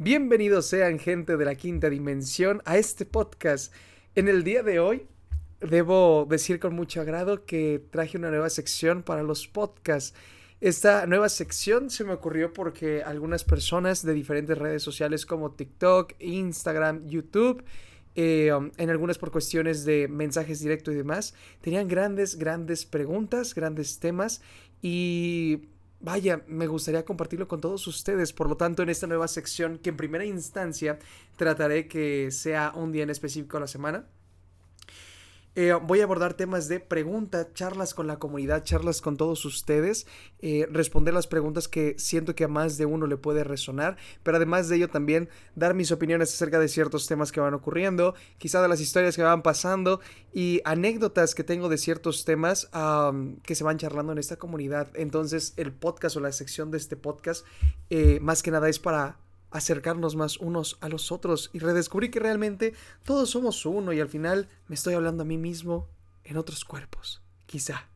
Bienvenidos sean gente de la quinta dimensión a este podcast. En el día de hoy debo decir con mucho agrado que traje una nueva sección para los podcasts. Esta nueva sección se me ocurrió porque algunas personas de diferentes redes sociales como TikTok, Instagram, YouTube, eh, um, en algunas por cuestiones de mensajes directos y demás, tenían grandes, grandes preguntas, grandes temas y vaya, me gustaría compartirlo con todos ustedes. Por lo tanto, en esta nueva sección, que en primera instancia trataré que sea un día en específico a la semana, eh, voy a abordar temas de preguntas, charlas con la comunidad, charlas con todos ustedes, eh, responder las preguntas que siento que a más de uno le puede resonar, pero además de ello también dar mis opiniones acerca de ciertos temas que van ocurriendo, quizá de las historias que van pasando y anécdotas que tengo de ciertos temas que se van charlando en esta comunidad. Entonces el podcast o la sección de este podcast eh, más que nada es para acercarnos más unos a los otros y redescubrir que realmente todos somos uno y al final me estoy hablando a mí mismo en otros cuerpos, quizá.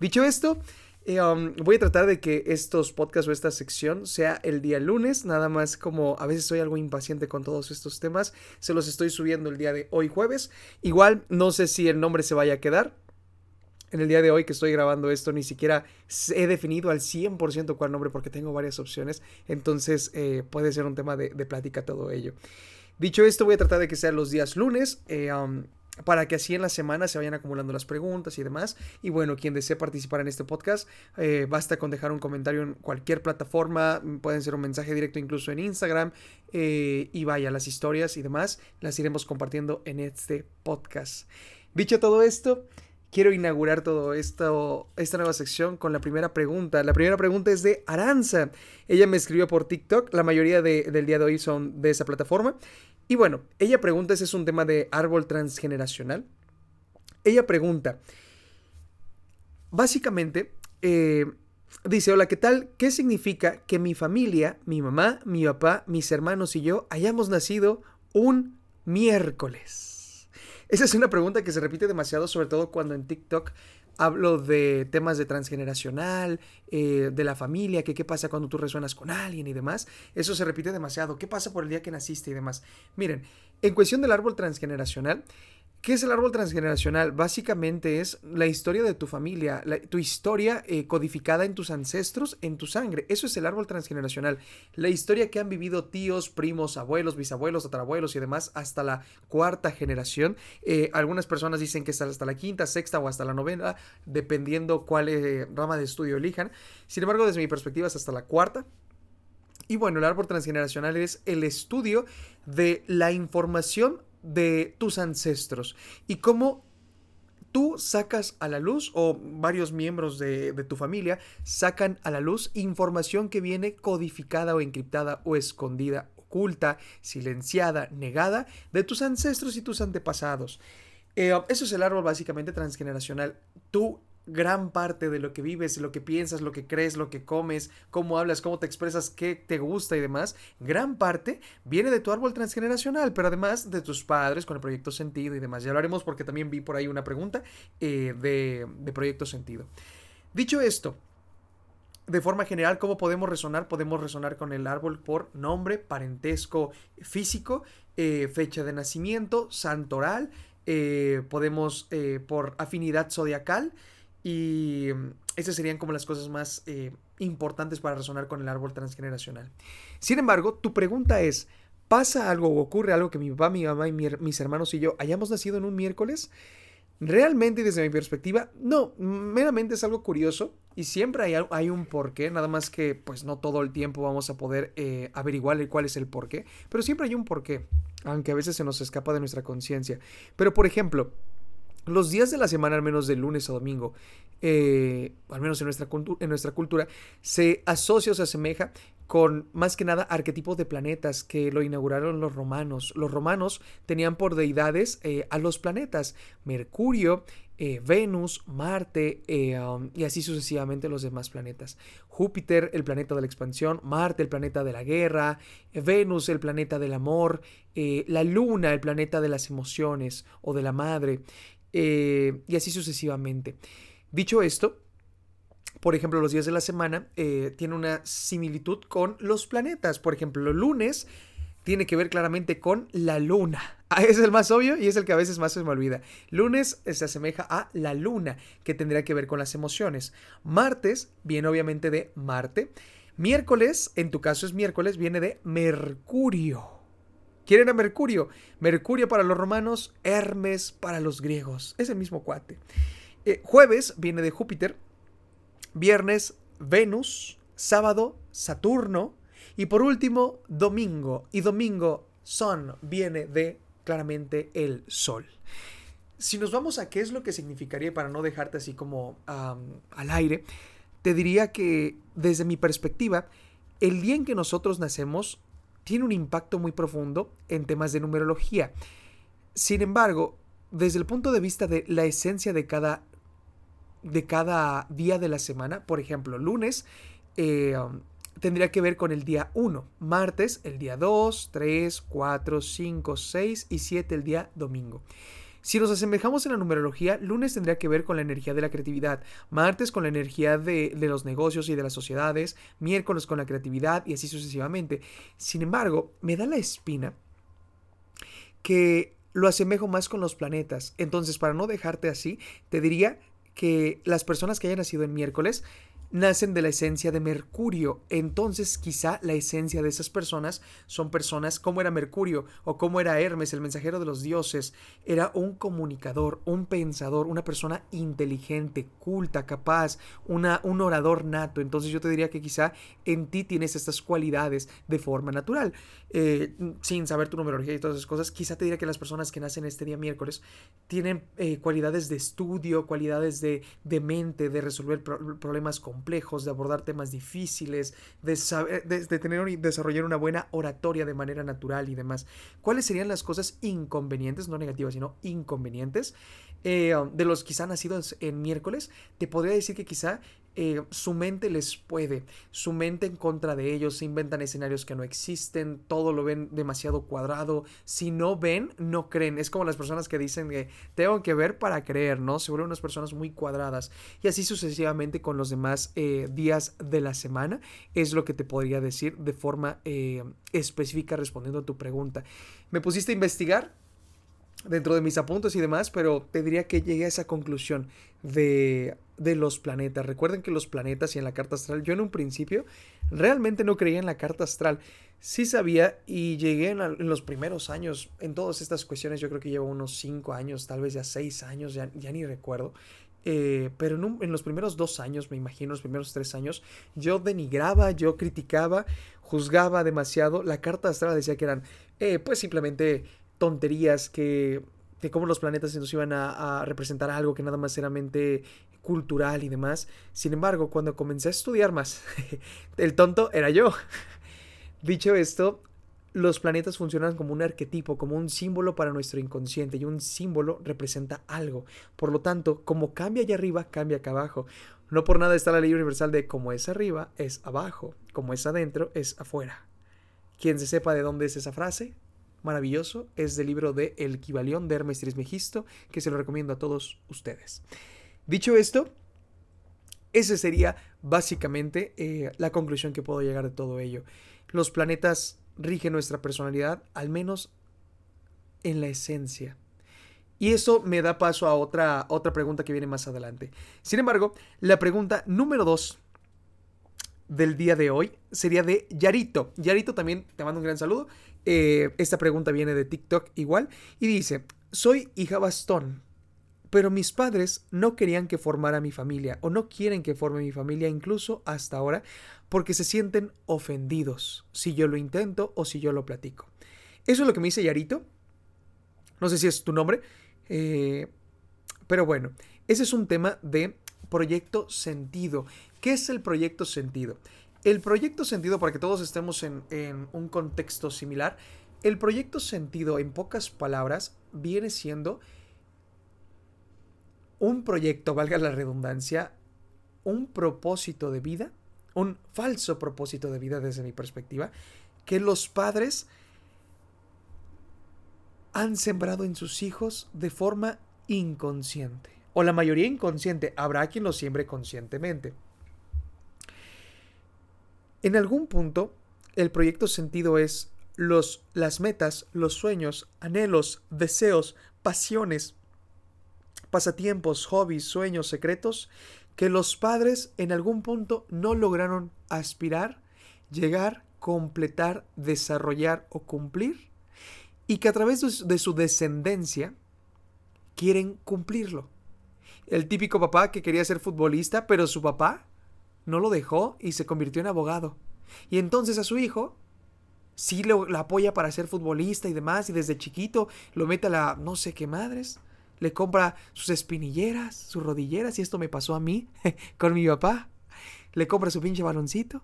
Dicho esto, eh, um, voy a tratar de que estos podcasts o esta sección sea el día lunes, nada más como a veces soy algo impaciente con todos estos temas, se los estoy subiendo el día de hoy jueves. Igual no sé si el nombre se vaya a quedar, en el día de hoy que estoy grabando esto ni siquiera he definido al 100% cuál nombre porque tengo varias opciones, entonces eh, puede ser un tema de, plática todo ello. Dicho esto, voy a tratar de que sean los días lunes. Eh, para que así en la semana se vayan acumulando las preguntas y demás. Y bueno, quien desee participar en este podcast, eh, basta con dejar un comentario en cualquier plataforma, pueden ser un mensaje directo incluso en Instagram. y vaya, las historias y demás las iremos compartiendo en este podcast. Dicho todo esto, quiero inaugurar todo esto, esta nueva sección con la primera pregunta. La primera pregunta es de Aranza. Ella me escribió por TikTok, la mayoría del día de hoy son de esa plataforma. Y bueno, ella pregunta, ese es un tema de árbol transgeneracional. Ella pregunta, básicamente, eh, dice, hola, ¿qué tal? ¿Qué significa que mi familia, mi mamá, mi papá, mis hermanos y yo hayamos nacido un miércoles? Esa es una pregunta que se repite demasiado, sobre todo cuando en TikTok hablo de temas de transgeneracional, eh, de la familia, que qué pasa cuando tú resuenas con alguien y demás. Eso se repite demasiado. ¿Qué pasa por el día que naciste y demás? Miren, en cuestión del árbol transgeneracional, ¿Qué es el árbol transgeneracional? Básicamente es la historia de tu familia, tu historia eh, codificada en tus ancestros, en tu sangre. Eso es el árbol transgeneracional. La historia que han vivido tíos, primos, abuelos, bisabuelos, tatarabuelos y demás hasta la cuarta generación. Eh, algunas personas dicen que es hasta la quinta, sexta o hasta la novena, dependiendo cuál eh, rama de estudio elijan. Sin embargo, desde mi perspectiva es hasta la cuarta. Y bueno, el árbol transgeneracional es el estudio de la información de tus ancestros y cómo tú sacas a la luz o varios miembros de, tu familia sacan a la luz información que viene codificada o encriptada o escondida, oculta, silenciada, negada de tus ancestros y tus antepasados. Eh, eso es el árbol básicamente transgeneracional. Tú gran parte de lo que vives, lo que piensas, lo que crees, lo que comes, cómo hablas, cómo te expresas, qué te gusta y demás, gran parte viene de tu árbol transgeneracional, pero además de tus padres con el proyecto sentido y demás. Ya lo haremos porque también vi por ahí una pregunta eh, de, de proyecto sentido. Dicho esto, de forma general, ¿cómo podemos resonar? Podemos resonar con el árbol por nombre, parentesco físico, eh, fecha de nacimiento, santoral, eh, podemos por afinidad zodiacal, y mm, esas serían como las cosas más eh, importantes para resonar con el árbol transgeneracional. Sin embargo, tu pregunta es, ¿pasa algo o ocurre algo que mi papá, mi mamá y mis hermanos y yo hayamos nacido en un miércoles? Realmente, desde mi perspectiva, no, meramente es algo curioso y siempre hay, un porqué, nada más que pues no todo el tiempo vamos a poder eh, averiguar cuál es el porqué, pero siempre hay un porqué, aunque a veces se nos escapa de nuestra conciencia. Pero por ejemplo, los días de la semana, al menos de lunes a domingo, eh, al menos en nuestra, cultura, se asocia o se asemeja con más que nada arquetipos de planetas que lo inauguraron los romanos. Los romanos tenían por deidades eh, a los planetas, Mercurio, eh, Venus, Marte um, y así sucesivamente los demás planetas. Júpiter, el planeta de la expansión, Marte, el planeta de la guerra, Venus, el planeta del amor, la Luna, el planeta de las emociones o de la madre, eh, y así sucesivamente. Dicho esto, por ejemplo, los días de la semana eh, tienen una similitud con los planetas. Por ejemplo, lunes tiene que ver claramente con la luna. Ah, es el más obvio y es el que a veces más se me olvida. Lunes se asemeja a la luna, que tendría que ver con las emociones. Martes viene obviamente de Marte. Miércoles, en tu caso es miércoles, viene de Mercurio. ¿Quieren a Mercurio? Mercurio para los romanos, Hermes para los griegos. Es el mismo cuate. Eh, jueves viene de Júpiter. Viernes, Venus. Sábado, Saturno. Y por último, domingo. Y domingo, Son viene de claramente el Sol. Si nos vamos a qué es lo que significaría para no dejarte así como al aire, te diría que desde mi perspectiva, el día en que nosotros nacemos tiene un impacto muy profundo en temas de numerología. Sin embargo, desde el punto de vista de la esencia de cada, de cada día de la semana, por ejemplo, lunes, eh, um, tendría que ver con el día 1, martes el día 2, 3, 4, 5, 6 y 7 el día domingo. Si nos asemejamos en la numerología, lunes tendría que ver con la energía de la creatividad, martes con la energía de, los negocios y de las sociedades, miércoles con la creatividad y así sucesivamente. Sin embargo, me da la espina que lo asemejo más con los planetas. Entonces, para no dejarte así, te diría que las personas que hayan nacido en miércoles nacen de la esencia de Mercurio. Entonces quizá la esencia de esas personas son personas como era Mercurio o como era Hermes, el mensajero de los dioses. Era un comunicador, un pensador, una persona inteligente, culta, capaz, una, un orador nato. Entonces yo te diría que quizá en ti tienes estas cualidades de forma natural. Eh, sin saber tu numerología y todas esas cosas, quizá te diría que las personas que nacen este día miércoles tienen eh, cualidades de estudio, cualidades de, de mente, de resolver problemas complejos, de abordar temas difíciles, de, saber, de, tener y desarrollar una buena oratoria de manera natural y demás. ¿Cuáles serían las cosas inconvenientes, no negativas, sino inconvenientes, eh, de los quizá nacidos en miércoles? Te podría decir que quizá eh, su mente les puede, su mente en contra de ellos, se inventan escenarios que no existen, todo lo ven demasiado cuadrado, si no ven, no creen, es como las personas que dicen que tengo que ver para creer, ¿no? Se vuelven unas personas muy cuadradas y así sucesivamente con los demás eh, días de la semana, es lo que te podría decir de forma eh, específica respondiendo a tu pregunta. ¿Me pusiste a investigar? dentro de mis apuntes y demás, pero te diría que llegué a esa conclusión de, de los planetas. Recuerden que los planetas y en la carta astral, yo en un principio realmente no creía en la carta astral. Sí sabía y llegué en, los primeros años, en todas estas cuestiones, yo creo que llevo unos 5 años, tal vez ya 6 años, ya, ya ni recuerdo. Eh, pero en, los primeros dos años, me imagino, los primeros tres años, yo denigraba, yo criticaba, juzgaba demasiado. La carta astral decía que eran, eh, pues simplemente tonterías que, que como los planetas nos iban a, representar algo que nada más era mente cultural y demás. Sin embargo, cuando comencé a estudiar más, el tonto era yo. Dicho esto, los planetas funcionan como un arquetipo, como un símbolo para nuestro inconsciente y un símbolo representa algo. Por lo tanto, como cambia allá arriba, cambia acá abajo. No por nada está la ley universal de como es arriba, es abajo, como es adentro, es afuera. Quien se sepa de dónde es esa frase, maravilloso. Es del libro de El Equivalión de Hermes Trismegisto, que se lo recomiendo a todos ustedes. Dicho esto, esa sería básicamente eh, la conclusión que puedo llegar de todo ello. Los planetas rigen nuestra personalidad, al menos en la esencia. Y eso me da paso a otra, otra pregunta que viene más adelante. Sin embargo, la pregunta número dos del día de hoy sería de Yarito. Yarito también te mando un gran saludo. Eh, esta pregunta viene de TikTok igual y dice, soy hija bastón, pero mis padres no querían que formara mi familia o no quieren que forme mi familia incluso hasta ahora porque se sienten ofendidos si yo lo intento o si yo lo platico. Eso es lo que me dice Yarito. No sé si es tu nombre. Eh, pero bueno, ese es un tema de proyecto sentido. ¿Qué es el proyecto sentido? El proyecto sentido, para que todos estemos en, un contexto similar, el proyecto sentido, en pocas palabras, viene siendo un proyecto, valga la redundancia, un propósito de vida, un falso propósito de vida desde mi perspectiva, que los padres han sembrado en sus hijos de forma inconsciente. O la mayoría inconsciente, habrá quien lo siembre conscientemente. En algún punto, el proyecto sentido es los, las metas, los sueños, anhelos, deseos, pasiones, pasatiempos, hobbies, sueños, secretos, que los padres en algún punto no lograron aspirar, llegar, completar, desarrollar o cumplir, y que a través de su descendencia quieren cumplirlo. El típico papá que quería ser futbolista, pero su papá no lo dejó y se convirtió en abogado. Y entonces a su hijo sí lo, apoya para ser futbolista y demás, y desde chiquito lo mete a la no sé qué madres. Le compra sus espinilleras, sus rodilleras, y esto me pasó a mí con mi papá. Le compra su pinche baloncito.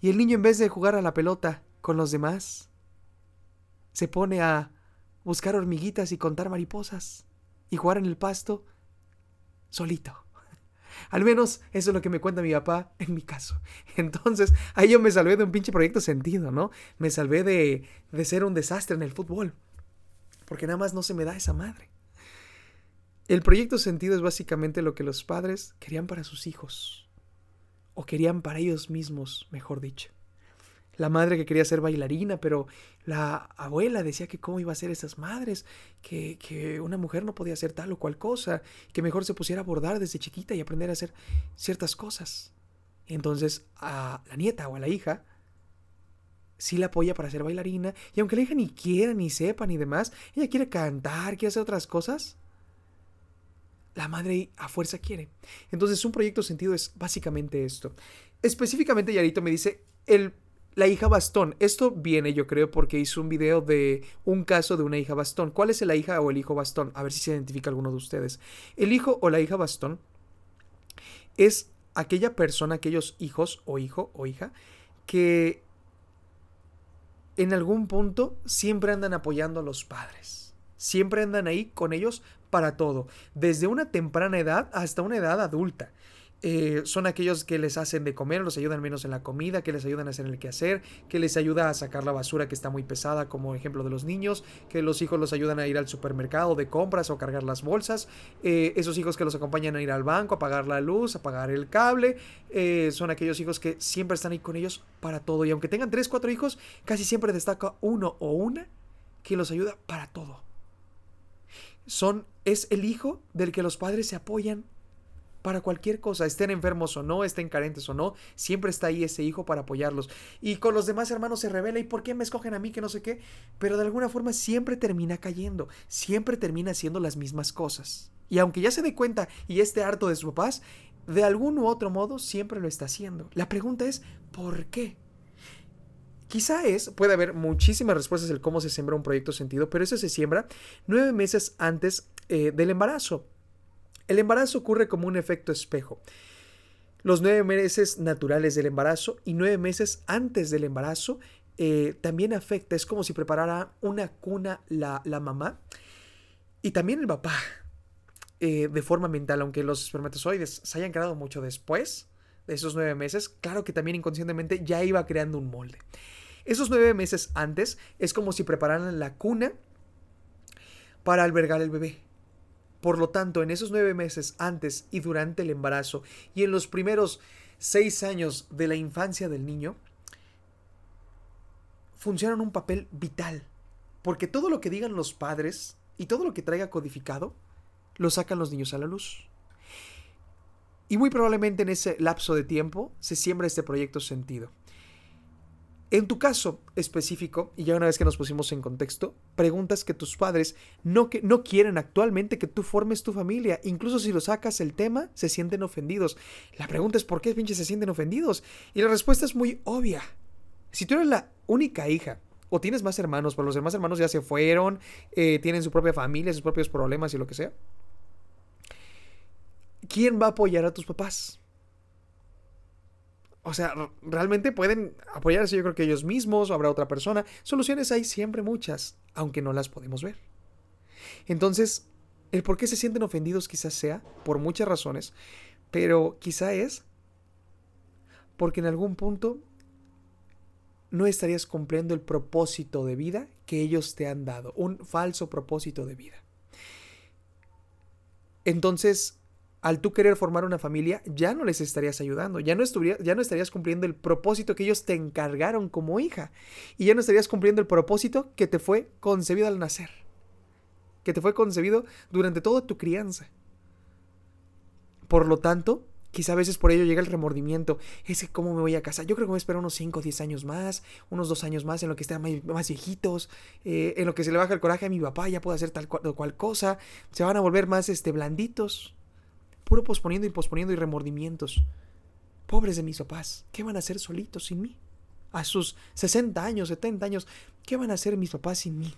Y el niño en vez de jugar a la pelota con los demás, se pone a buscar hormiguitas y contar mariposas y jugar en el pasto solito. Al menos eso es lo que me cuenta mi papá en mi caso. Entonces, ahí yo me salvé de un pinche proyecto sentido, ¿no? Me salvé de, de ser un desastre en el fútbol. Porque nada más no se me da esa madre. El proyecto sentido es básicamente lo que los padres querían para sus hijos. O querían para ellos mismos, mejor dicho la madre que quería ser bailarina, pero la abuela decía que cómo iba a ser esas madres, que, que, una mujer no podía hacer tal o cual cosa, que mejor se pusiera a bordar desde chiquita y aprender a hacer ciertas cosas. Entonces a la nieta o a la hija sí la apoya para ser bailarina, y aunque la hija ni quiera, ni sepa, ni demás, ella quiere cantar, quiere hacer otras cosas, la madre a fuerza quiere. Entonces un proyecto sentido es básicamente esto. Específicamente Yarito me dice, el la hija bastón. Esto viene, yo creo, porque hizo un video de un caso de una hija bastón. ¿Cuál es la hija o el hijo bastón? A ver si se identifica alguno de ustedes. El hijo o la hija bastón es aquella persona, aquellos hijos o hijo o hija que en algún punto siempre andan apoyando a los padres. Siempre andan ahí con ellos para todo, desde una temprana edad hasta una edad adulta. Eh, son aquellos que les hacen de comer, los ayudan menos en la comida, que les ayudan a hacer el quehacer, que les ayuda a sacar la basura que está muy pesada, como ejemplo de los niños, que los hijos los ayudan a ir al supermercado de compras o cargar las bolsas, eh, esos hijos que los acompañan a ir al banco, a pagar la luz, a pagar el cable, eh, son aquellos hijos que siempre están ahí con ellos para todo. Y aunque tengan tres, cuatro hijos, casi siempre destaca uno o una que los ayuda para todo. Son, es el hijo del que los padres se apoyan para cualquier cosa, estén enfermos o no, estén carentes o no, siempre está ahí ese hijo para apoyarlos. Y con los demás hermanos se revela, ¿y por qué me escogen a mí que no sé qué? Pero de alguna forma siempre termina cayendo, siempre termina haciendo las mismas cosas. Y aunque ya se dé cuenta y esté harto de sus papás, de algún u otro modo siempre lo está haciendo. La pregunta es, ¿por qué? Quizá es, puede haber muchísimas respuestas del cómo se siembra un proyecto sentido, pero eso se siembra nueve meses antes eh, del embarazo. El embarazo ocurre como un efecto espejo. Los nueve meses naturales del embarazo y nueve meses antes del embarazo eh, también afecta, es como si preparara una cuna la, mamá y también el papá eh, de forma mental, aunque los espermatozoides se hayan creado mucho después de esos nueve meses, claro que también inconscientemente ya iba creando un molde. Esos nueve meses antes es como si prepararan la cuna para albergar el bebé. Por lo tanto, en esos nueve meses antes y durante el embarazo y en los primeros seis años de la infancia del niño, funcionan un papel vital. Porque todo lo que digan los padres y todo lo que traiga codificado, lo sacan los niños a la luz. Y muy probablemente en ese lapso de tiempo se siembra este proyecto sentido. En tu caso específico, y ya una vez que nos pusimos en contexto, preguntas que tus padres no, que, no quieren actualmente que tú formes tu familia. Incluso si lo sacas el tema, se sienten ofendidos. La pregunta es ¿por qué pinches se sienten ofendidos? Y la respuesta es muy obvia. Si tú eres la única hija o tienes más hermanos, pero los demás hermanos ya se fueron, eh, tienen su propia familia, sus propios problemas y lo que sea, ¿quién va a apoyar a tus papás? O sea, realmente pueden apoyarse yo creo que ellos mismos o habrá otra persona. Soluciones hay siempre muchas, aunque no las podemos ver. Entonces, el por qué se sienten ofendidos quizás sea por muchas razones, pero quizá es porque en algún punto no estarías cumpliendo el propósito de vida que ellos te han dado, un falso propósito de vida. Entonces, al tú querer formar una familia, ya no les estarías ayudando, ya no, estarías cumpliendo el propósito que ellos te encargaron como hija, y ya no estarías cumpliendo el propósito que te fue concebido al nacer, que te fue concebido durante toda tu crianza. Por lo tanto, Quizá a veces por ello llega el remordimiento. Es cómo me voy a casar. Yo creo que voy a esperar unos 5 o 10 años más, unos 2 años más en lo que estén más, viejitos, eh, en lo que se le baja el coraje a mi papá, ya puede hacer tal cual, cosa. Se van a volver más este, blanditos. Puro posponiendo y posponiendo y remordimientos. Pobres de mis papás, ¿qué van a hacer solitos sin mí? A sus 60 años, 70 años, ¿qué van a hacer mis papás sin mí?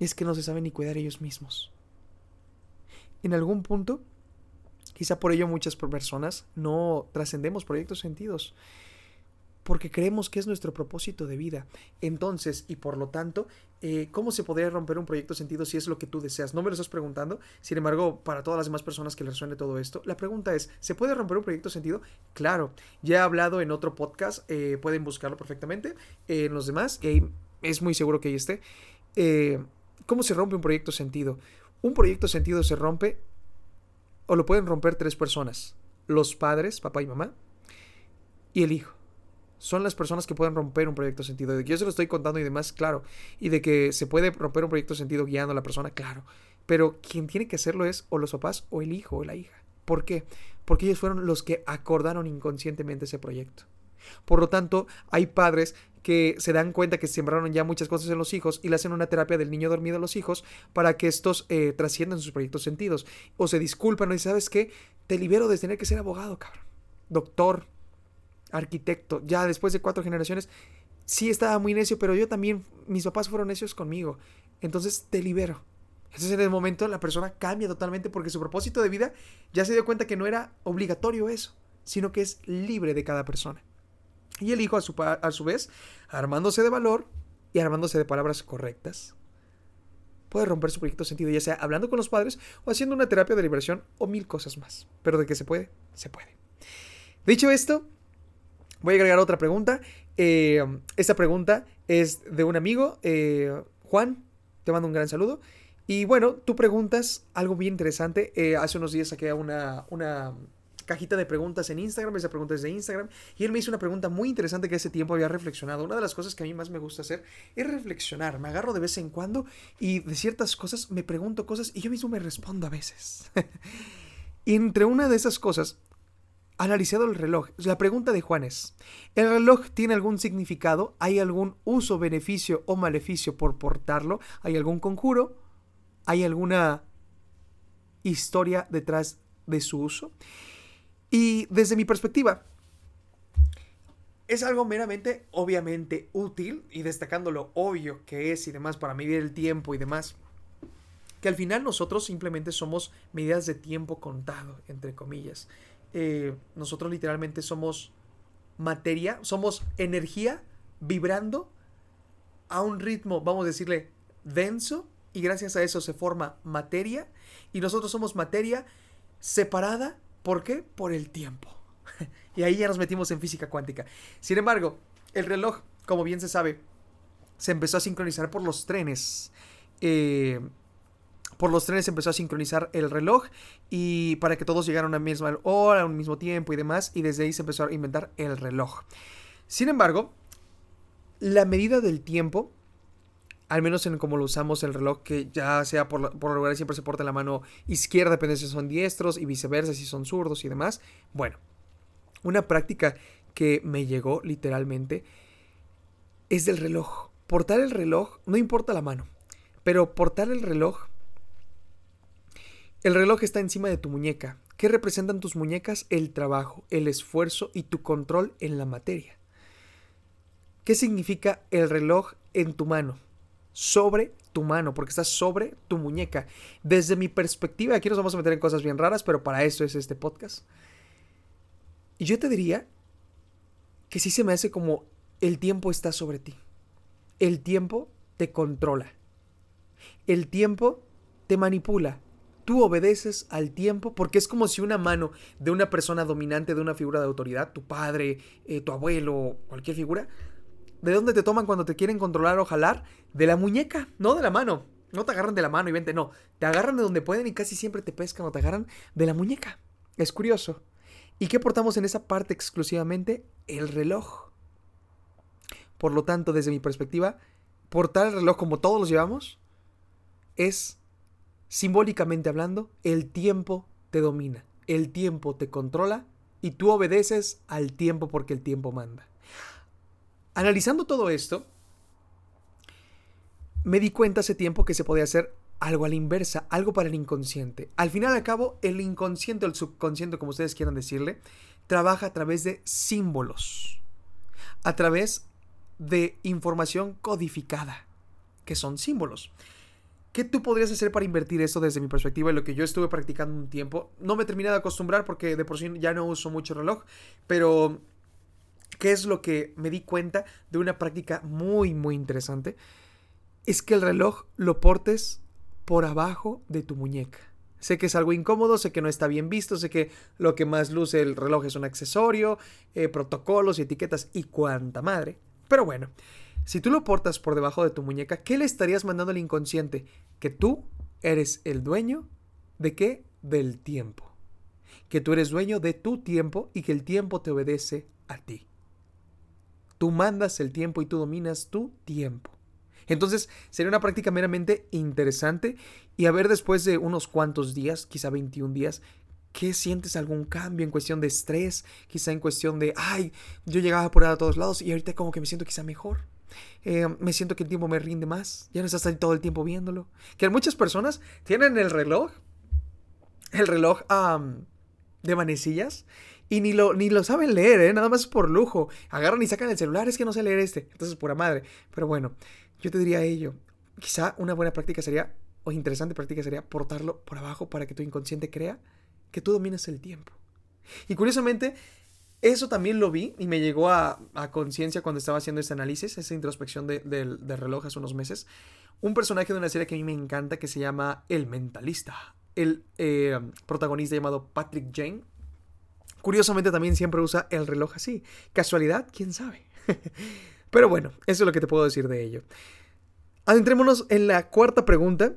Es que no se saben ni cuidar ellos mismos. En algún punto Quizá por ello muchas personas no trascendemos proyectos sentidos, porque creemos que es nuestro propósito de vida. Entonces, y por lo tanto, eh, ¿cómo se podría romper un proyecto sentido si es lo que tú deseas? No me lo estás preguntando, sin embargo, para todas las demás personas que les suene todo esto, la pregunta es, ¿se puede romper un proyecto sentido? Claro, ya he hablado en otro podcast, eh, pueden buscarlo perfectamente, en los demás, que es muy seguro que ahí esté. Eh, ¿Cómo se rompe un proyecto sentido? Un proyecto sentido se rompe o lo pueden romper tres personas. Los padres, papá y mamá, y el hijo. Son las personas que pueden romper un proyecto sentido. De que yo se lo estoy contando y demás, claro. Y de que se puede romper un proyecto sentido guiando a la persona, claro. Pero quien tiene que hacerlo es o los papás o el hijo o la hija. ¿Por qué? Porque ellos fueron los que acordaron inconscientemente ese proyecto. Por lo tanto, hay padres que se dan cuenta que sembraron ya muchas cosas en los hijos y le hacen una terapia del niño dormido a los hijos para que estos eh, trasciendan sus proyectos sentidos. O se disculpan y sabes qué, te libero de tener que ser abogado, cabrón. Doctor, arquitecto, ya después de cuatro generaciones, sí estaba muy necio, pero yo también, mis papás fueron necios conmigo. Entonces te libero. Entonces en el momento la persona cambia totalmente porque su propósito de vida ya se dio cuenta que no era obligatorio eso, sino que es libre de cada persona. Y el hijo, a su, a su vez, armándose de valor y armándose de palabras correctas, puede romper su proyecto sentido, ya sea hablando con los padres o haciendo una terapia de liberación o mil cosas más. Pero de que se puede, se puede. Dicho esto, voy a agregar otra pregunta. Eh, esta pregunta es de un amigo, eh, Juan, te mando un gran saludo. Y bueno, tú preguntas algo bien interesante. Eh, hace unos días saqué una, una cajita de preguntas en Instagram, esa pregunta es de Instagram, y él me hizo una pregunta muy interesante que ese tiempo había reflexionado. Una de las cosas que a mí más me gusta hacer es reflexionar, me agarro de vez en cuando y de ciertas cosas me pregunto cosas y yo mismo me respondo a veces. y entre una de esas cosas, analizado el reloj, la pregunta de Juan es, ¿el reloj tiene algún significado? ¿Hay algún uso, beneficio o maleficio por portarlo? ¿Hay algún conjuro? ¿Hay alguna historia detrás de su uso? Y desde mi perspectiva, es algo meramente, obviamente, útil y destacando lo obvio que es y demás para medir el tiempo y demás. Que al final nosotros simplemente somos medidas de tiempo contado, entre comillas. Eh, nosotros literalmente somos materia, somos energía vibrando a un ritmo, vamos a decirle, denso, y gracias a eso se forma materia, y nosotros somos materia separada ¿Por qué? Por el tiempo. y ahí ya nos metimos en física cuántica. Sin embargo, el reloj, como bien se sabe, se empezó a sincronizar por los trenes. Eh, por los trenes empezó a sincronizar el reloj y para que todos llegaran a una misma hora, a un mismo tiempo y demás, y desde ahí se empezó a inventar el reloj. Sin embargo, la medida del tiempo al menos en cómo lo usamos el reloj, que ya sea por, por lo general siempre se porta la mano izquierda, depende si son diestros y viceversa, si son zurdos y demás. Bueno, una práctica que me llegó literalmente es del reloj. Portar el reloj, no importa la mano, pero portar el reloj, el reloj está encima de tu muñeca. ¿Qué representan tus muñecas? El trabajo, el esfuerzo y tu control en la materia. ¿Qué significa el reloj en tu mano? sobre tu mano, porque está sobre tu muñeca. Desde mi perspectiva, aquí nos vamos a meter en cosas bien raras, pero para eso es este podcast. Y yo te diría que sí se me hace como el tiempo está sobre ti. El tiempo te controla. El tiempo te manipula. Tú obedeces al tiempo porque es como si una mano de una persona dominante, de una figura de autoridad, tu padre, eh, tu abuelo, cualquier figura, ¿De dónde te toman cuando te quieren controlar o jalar? De la muñeca, no de la mano. No te agarran de la mano y vente, no. Te agarran de donde pueden y casi siempre te pescan o te agarran de la muñeca. Es curioso. ¿Y qué portamos en esa parte exclusivamente? El reloj. Por lo tanto, desde mi perspectiva, portar el reloj como todos los llevamos es, simbólicamente hablando, el tiempo te domina, el tiempo te controla y tú obedeces al tiempo porque el tiempo manda. Analizando todo esto, me di cuenta hace tiempo que se podía hacer algo a la inversa, algo para el inconsciente. Al final y al cabo, el inconsciente el subconsciente, como ustedes quieran decirle, trabaja a través de símbolos, a través de información codificada, que son símbolos. ¿Qué tú podrías hacer para invertir eso desde mi perspectiva lo que yo estuve practicando un tiempo? No me terminé de acostumbrar porque de por sí ya no uso mucho reloj, pero ¿qué es lo que me di cuenta de una práctica muy, muy interesante? Es que el reloj lo portes por abajo de tu muñeca. Sé que es algo incómodo, sé que no está bien visto, sé que lo que más luce el reloj es un accesorio, eh, protocolos y etiquetas y cuanta madre. Pero bueno, si tú lo portas por debajo de tu muñeca, ¿qué le estarías mandando al inconsciente? Que tú eres el dueño de qué? Del tiempo. Que tú eres dueño de tu tiempo y que el tiempo te obedece a ti. Tú mandas el tiempo y tú dominas tu tiempo. Entonces sería una práctica meramente interesante y a ver después de unos cuantos días, quizá 21 días, ¿Qué sientes algún cambio en cuestión de estrés? Quizá en cuestión de, ay, yo llegaba por a todos lados y ahorita como que me siento quizá mejor. Eh, me siento que el tiempo me rinde más. Ya no estás ahí todo el tiempo viéndolo. Que muchas personas tienen el reloj, el reloj de manecillas y ni lo, ni lo saben leer, ¿eh? nada más por lujo. Agarran y sacan el celular, es que no sé leer este. Entonces, pura madre. Pero bueno, yo te diría ello. Quizá una buena práctica sería, o interesante práctica sería, portarlo por abajo para que tu inconsciente crea que tú dominas el tiempo. Y curiosamente, eso también lo vi y me llegó a, conciencia cuando estaba haciendo este análisis, esa introspección de, reloj hace unos meses. Un personaje de una serie que a mí me encanta que se llama El Mentalista. El eh, protagonista llamado Patrick Jane. Curiosamente también siempre usa el reloj así. ¿Casualidad? ¿Quién sabe? Pero bueno, eso es lo que te puedo decir de ello. Adentrémonos en la cuarta pregunta,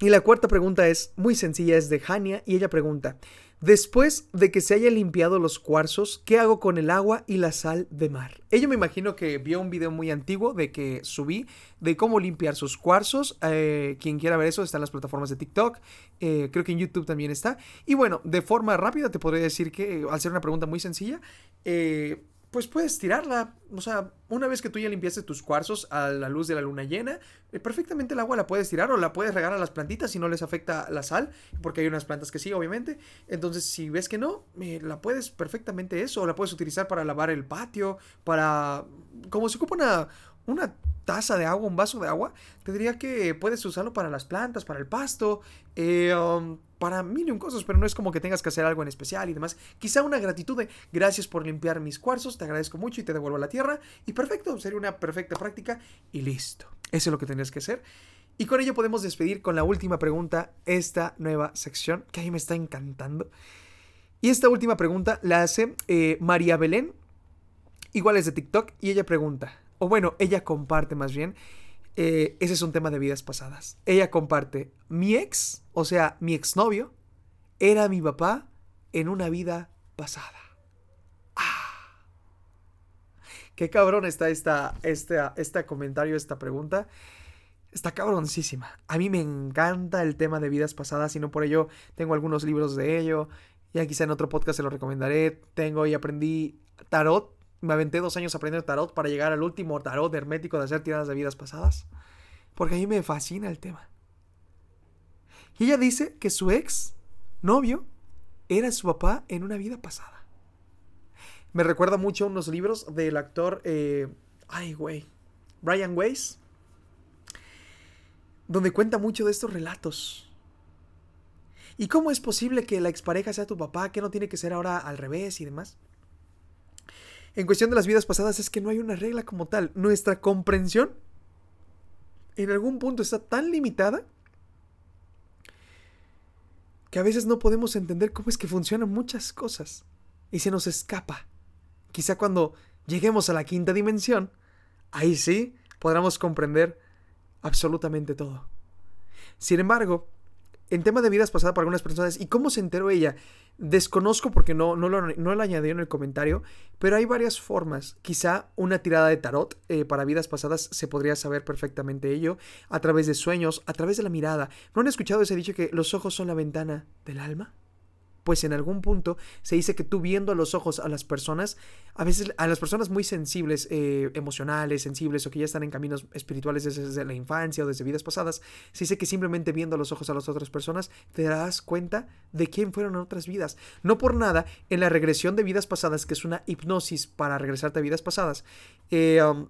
y la cuarta pregunta es muy sencilla, es de Hania y ella pregunta, después de que se hayan limpiado los cuarzos, ¿qué hago con el agua y la sal de mar? Ella me imagino que vio un video muy antiguo de que subí de cómo limpiar sus cuarzos. Eh, quien quiera ver eso está en las plataformas de TikTok, eh, creo que en YouTube también está. Y bueno, de forma rápida te podría decir que al ser una pregunta muy sencilla, eh, pues puedes tirarla. O sea, una vez que tú ya limpiaste tus cuarzos a la luz de la luna llena, eh, perfectamente el agua la puedes tirar o la puedes regar a las plantitas si no les afecta la sal, porque hay unas plantas que sí, obviamente. Entonces, si ves que no, la puedes perfectamente eso, o la puedes utilizar para lavar el patio, para... Como se ocupa una, una taza de agua, un vaso de agua, te diría que puedes usarlo para las plantas, para el pasto, eh, um, para mil y cosas, pero no es como que tengas que hacer algo en especial y demás. Quizá una gratitud de gracias por limpiar mis cuarzos, te agradezco mucho y te devuelvo a la tierra. Y perfecto, sería una perfecta práctica y listo. Eso es lo que tendrías que hacer. Y con ello podemos despedir con la última pregunta, esta nueva sección que a mí me está encantando. Y esta última pregunta la hace eh, María Belén, igual es de TikTok, y ella pregunta, o bueno, ella comparte más bien, eh, ese es un tema de vidas pasadas. Ella comparte, mi ex, o sea, mi exnovio, era mi papá en una vida pasada. ¡Ah! Qué cabrón está esta, este comentario, esta pregunta. Está cabroncísima. A mí me encanta el tema de vidas pasadas y no por ello tengo algunos libros de ello. Ya quizá en otro podcast se lo recomendaré. Tengo y aprendí tarot me aventé dos años aprendiendo tarot para llegar al último tarot hermético de hacer tiradas de vidas pasadas. Porque a mí me fascina el tema. Y ella dice que su ex novio era su papá en una vida pasada. Me recuerda mucho a unos libros del actor, eh, ay güey, Brian Weiss, donde cuenta mucho de estos relatos. ¿Y cómo es posible que la expareja sea tu papá? Que no tiene que ser ahora al revés y demás en cuestión de las vidas pasadas es que no hay una regla como tal. Nuestra comprensión en algún punto está tan limitada que a veces no podemos entender cómo es que funcionan muchas cosas y se nos escapa. Quizá cuando lleguemos a la quinta dimensión, ahí sí podremos comprender absolutamente todo. Sin embargo, en tema de vidas pasadas para algunas personas, ¿y cómo se enteró ella? Desconozco porque no, no, lo, no lo añadió en el comentario, pero hay varias formas. Quizá una tirada de tarot eh, para vidas pasadas se podría saber perfectamente ello, a través de sueños, a través de la mirada. ¿No han escuchado ese dicho que los ojos son la ventana del alma? Pues en algún punto se dice que tú viendo a los ojos a las personas, a veces a las personas muy sensibles, eh, emocionales, sensibles o que ya están en caminos espirituales desde, la infancia o desde vidas pasadas, se dice que simplemente viendo a los ojos a las otras personas te darás cuenta de quién fueron en otras vidas. No por nada, en la regresión de vidas pasadas, que es una hipnosis para regresarte a vidas pasadas, eh, um,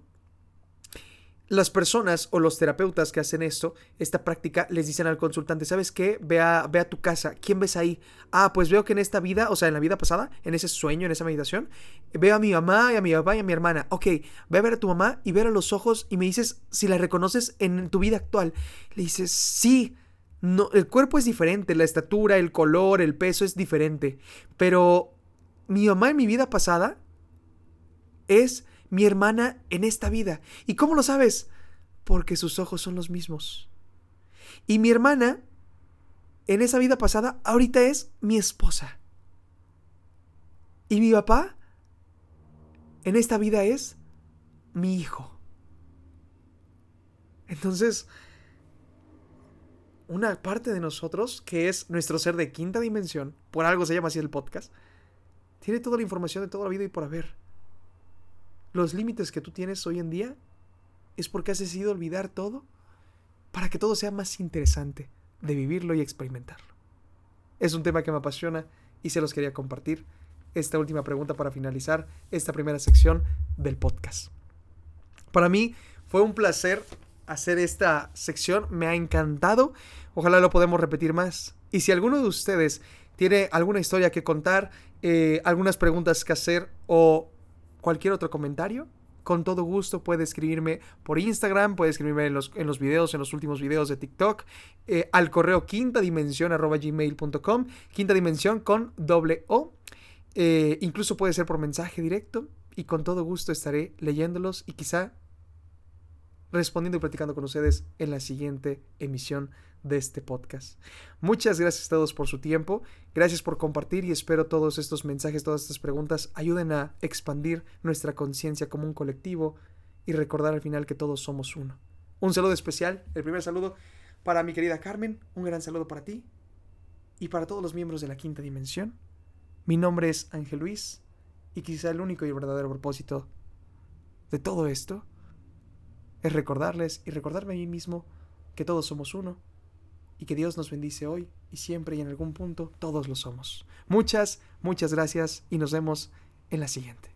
las personas o los terapeutas que hacen esto, esta práctica, les dicen al consultante, ¿sabes qué? Ve a, tu casa, ¿quién ves ahí? Ah, pues veo que en esta vida, o sea, en la vida pasada, en ese sueño, en esa meditación, veo a mi mamá y a mi papá y a mi hermana. Ok, ve a ver a tu mamá y ver a los ojos y me dices si la reconoces en tu vida actual. Le dices, sí. No, el cuerpo es diferente, la estatura, el color, el peso es diferente. Pero mi mamá en mi vida pasada es mi hermana en esta vida. ¿Y cómo lo sabes? Porque sus ojos son los mismos. Y mi hermana, en esa vida pasada, ahorita es mi esposa. Y mi papá, en esta vida es mi hijo. Entonces, una parte de nosotros, que es nuestro ser de quinta dimensión, por algo se llama así el podcast, tiene toda la información de toda la vida y por haber los límites que tú tienes hoy en día es porque has decidido olvidar todo para que todo sea más interesante de vivirlo y experimentarlo. Es un tema que me apasiona y se los quería compartir. Esta última pregunta para finalizar esta primera sección del podcast. Para mí fue un placer hacer esta sección, me ha encantado. Ojalá lo podamos repetir más. Y si alguno de ustedes tiene alguna historia que contar, eh, algunas preguntas que hacer o cualquier otro comentario, con todo gusto puede escribirme por Instagram, puede escribirme en los, en los videos, en los últimos videos de TikTok, eh, al correo quinta dimensión arroba gmail.com, quinta dimensión con doble O. Eh, incluso puede ser por mensaje directo y con todo gusto estaré leyéndolos y quizá respondiendo y platicando con ustedes en la siguiente emisión de este podcast. Muchas gracias a todos por su tiempo, gracias por compartir y espero todos estos mensajes, todas estas preguntas ayuden a expandir nuestra conciencia como un colectivo y recordar al final que todos somos uno. Un saludo especial, el primer saludo para mi querida Carmen, un gran saludo para ti y para todos los miembros de la quinta dimensión. Mi nombre es Ángel Luis y quizá el único y verdadero propósito de todo esto es recordarles y recordarme a mí mismo que todos somos uno y que Dios nos bendice hoy y siempre y en algún punto todos lo somos. Muchas, muchas gracias y nos vemos en la siguiente.